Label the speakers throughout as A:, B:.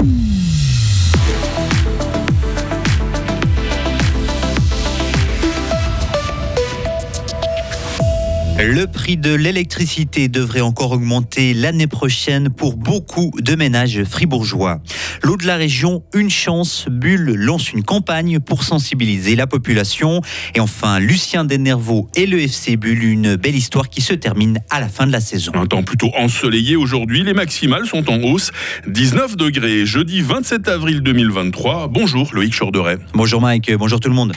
A: Mm. Le prix de l'électricité devrait encore augmenter l'année prochaine pour beaucoup de ménages fribourgeois. L'eau de la région, une chance, Bulle lance une campagne pour sensibiliser la population. Et enfin, Lucien Denervaux et le FC Bulle, une belle histoire qui se termine à la fin de la saison.
B: Un temps plutôt ensoleillé aujourd'hui, les maximales sont en hausse. 19 degrés, jeudi 27 avril 2023. Bonjour Loïc Chorderet.
A: Bonjour Mike, bonjour tout le monde.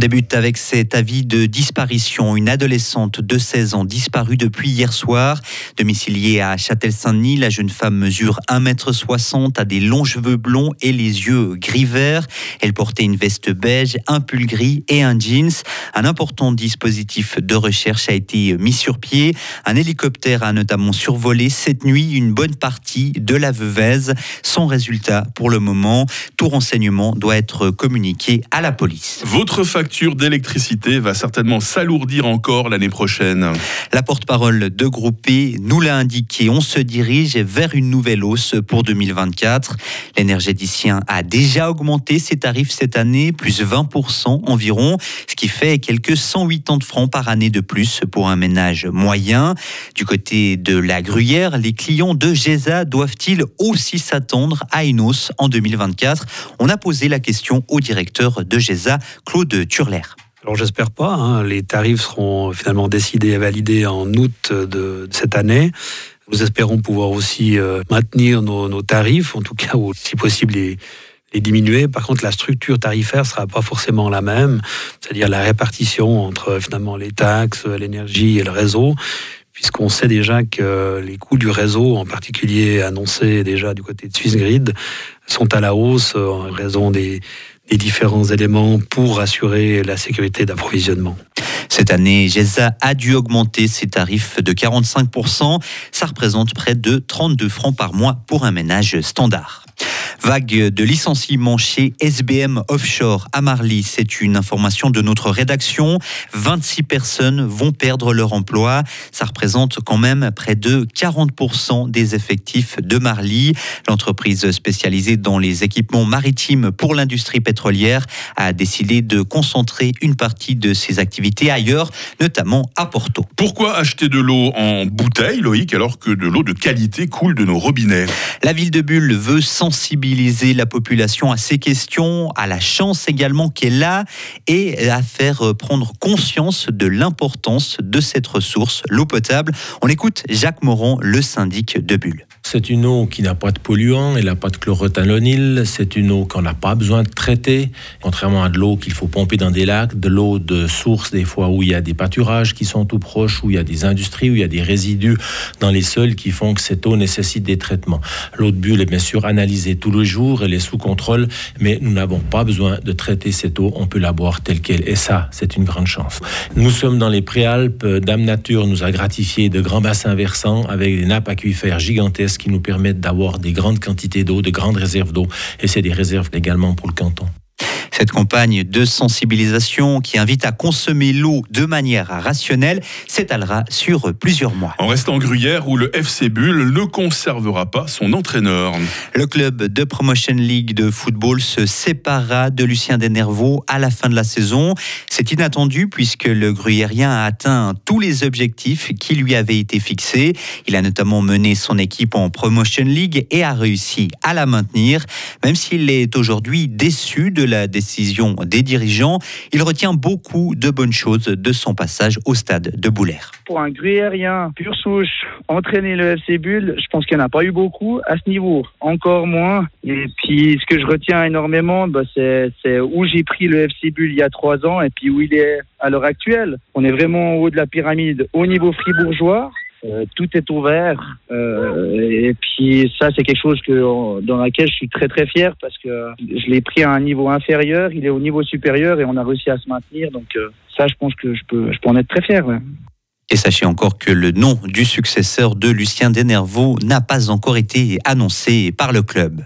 A: Débute avec cet avis de disparition. Une adolescente de 16 ans disparue depuis hier soir. Domiciliée à Châtel-Saint-Denis, la jeune femme mesure 1m60, a des longs cheveux blonds et les yeux gris vert. Elle portait une veste beige, un pull gris et un jeans. Un important dispositif de recherche a été mis sur pied. Un hélicoptère a notamment survolé cette nuit une bonne partie de la Veuvez. Sans résultat pour le moment, tout renseignement doit être communiqué à la police.
B: Votre facture d'électricité va certainement s'alourdir encore l'année prochaine.
A: La porte-parole de Groupé nous l'a indiqué. On se dirige vers une nouvelle hausse pour 2024. L'énergéticien a déjà augmenté ses tarifs cette année, plus 20% environ, ce qui fait quelques 180 francs par année de plus pour un ménage moyen. Du côté de la Gruyère, les clients de GESA doivent-ils aussi s'attendre à une hausse en 2024 On a posé la question au directeur de GESA, Claude Turler.
C: Alors j'espère pas. Hein. Les tarifs seront finalement décidés et validés en août de cette année. Nous espérons pouvoir aussi euh, maintenir nos, tarifs, en tout cas, ou si possible les, les diminuer. Par contre, la structure tarifaire sera pas forcément la même, c'est-à-dire la répartition entre finalement les taxes, l'énergie et le réseau puisqu'on sait déjà que les coûts du réseau, en particulier annoncés déjà du côté de Swissgrid, sont à la hausse en raison des, les différents éléments pour assurer la sécurité d'approvisionnement.
A: Cette année, GESA a dû augmenter ses tarifs de 45%. Ça représente près de 32 francs par mois pour un ménage standard. Vague de licenciements chez SBM Offshore à Marly, c'est une information de notre rédaction. 26 personnes vont perdre leur emploi. Ça représente quand même près de 40% des effectifs de Marly. L'entreprise spécialisée dans les équipements maritimes pour l'industrie pétrolière a décidé de concentrer une partie de ses activités ailleurs, notamment à Porto.
B: Pourquoi acheter de l'eau en bouteille, Loïc, alors que de l'eau de qualité coule de nos robinets?
A: La ville de Bulle veut sensibiliser la population à ces questions, à la chance également qu'elle a et à faire euh, prendre conscience de l'importance de cette ressource, l'eau potable. On écoute Jacques Moron, le syndic de Bulle.
D: C'est une eau qui n'a pas de polluants, elle n'a pas de chlorothalonil, c'est une eau qu'on n'a pas besoin de traiter, contrairement à de l'eau qu'il faut pomper dans des lacs, de l'eau de source des fois où il y a des pâturages qui sont tout proches, où il y a des industries, où il y a des résidus dans les sols qui font que cette eau nécessite des traitements. L'eau de bulle est bien sûr analysée tous les jours, elle est sous contrôle, mais nous n'avons pas besoin de traiter cette eau, on peut la boire telle qu'elle. Et ça, c'est une grande chance. Nous sommes dans les préalpes, Dame Nature nous a gratifié de grands bassins versants avec des nappes aquifères gigantesques qui nous permettent d'avoir des grandes quantités d'eau, de grandes réserves d'eau. Et c'est des réserves également pour le canton.
A: Cette campagne de sensibilisation qui invite à consommer l'eau de manière rationnelle s'étalera sur plusieurs mois.
B: En restant gruyère où le FC Bull ne conservera pas son entraîneur.
A: Le club de Promotion League de football se séparera de Lucien Denervaux à la fin de la saison. C'est inattendu puisque le gruyérien a atteint tous les objectifs qui lui avaient été fixés. Il a notamment mené son équipe en Promotion League et a réussi à la maintenir, même s'il est aujourd'hui déçu de la décision des dirigeants. Il retient beaucoup de bonnes choses de son passage au stade de Boulaire.
E: Pour un gruyérien pur souche, entraîner le FC Bulle, je pense qu'il n'y en a pas eu beaucoup à ce niveau, encore moins. Et puis ce que je retiens énormément, bah, c'est où j'ai pris le FC Bulle il y a trois ans et puis où il est à l'heure actuelle. On est vraiment au haut de la pyramide au niveau fribourgeois. Euh, tout est ouvert. Euh, et puis ça, c'est quelque chose que, dans laquelle je suis très très fier parce que je l'ai pris à un niveau inférieur, il est au niveau supérieur et on a réussi à se maintenir. Donc euh, ça, je pense que je peux, je peux en être très fier.
A: Et sachez encore que le nom du successeur de Lucien Denervaux n'a pas encore été annoncé par le club.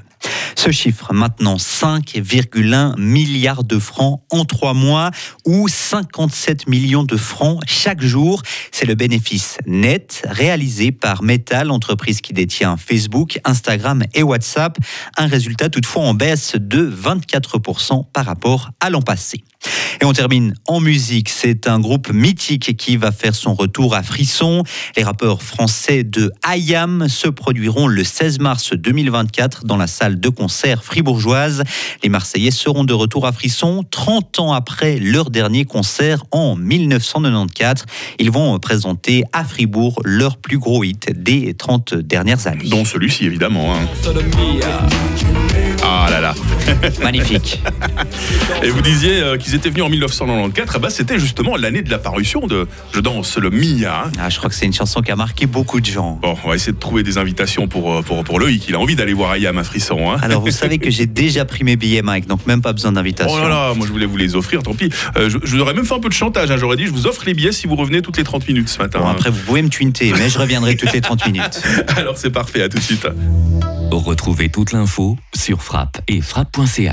A: Ce chiffre, maintenant 5,1 milliards de francs en trois mois ou 57 millions de francs chaque jour. C'est le bénéfice net réalisé par Metal, entreprise qui détient Facebook, Instagram et WhatsApp. Un résultat toutefois en baisse de 24% par rapport à l'an passé. Et on termine en musique. C'est un groupe mythique qui va faire son retour à Frisson. Les rappeurs français de Ayam se produiront le 16 mars 2024 dans la salle de concert fribourgeoise. Les Marseillais seront de retour à Frisson 30 ans après leur dernier concert en 1994. Ils vont présenter à Fribourg leur plus gros hit des 30 dernières années.
B: Dont celui-ci, évidemment. hein. Ah là là.
A: Magnifique.
B: Et vous disiez euh, qu'ils étaient venus en 1994. Ah bah, c'était justement l'année de la parution de Je danse le Mia. hein.
A: Ah, je crois que c'est une chanson qui a marqué beaucoup de gens.
B: Bon, on va essayer de trouver des invitations pour, euh, pour, pour Loïc. Il a envie d'aller voir Ayam à Frisson. Hein.
A: Alors vous savez que j'ai déjà pris mes billets, Mike, donc même pas besoin d'invitation.
B: Oh là là, moi je voulais vous les offrir, tant pis. Euh, je, je vous aurais même fait un peu de chantage. hein. J'aurais dit, je vous offre les billets si vous revenez toutes les 30 minutes ce matin.
A: Bon,
B: hein.
A: après, vous pouvez me twinter, mais je reviendrai toutes les 30 minutes.
B: Alors c'est parfait, à tout de suite.
F: Retrouvez toute l'info sur frappe et frappe.ch.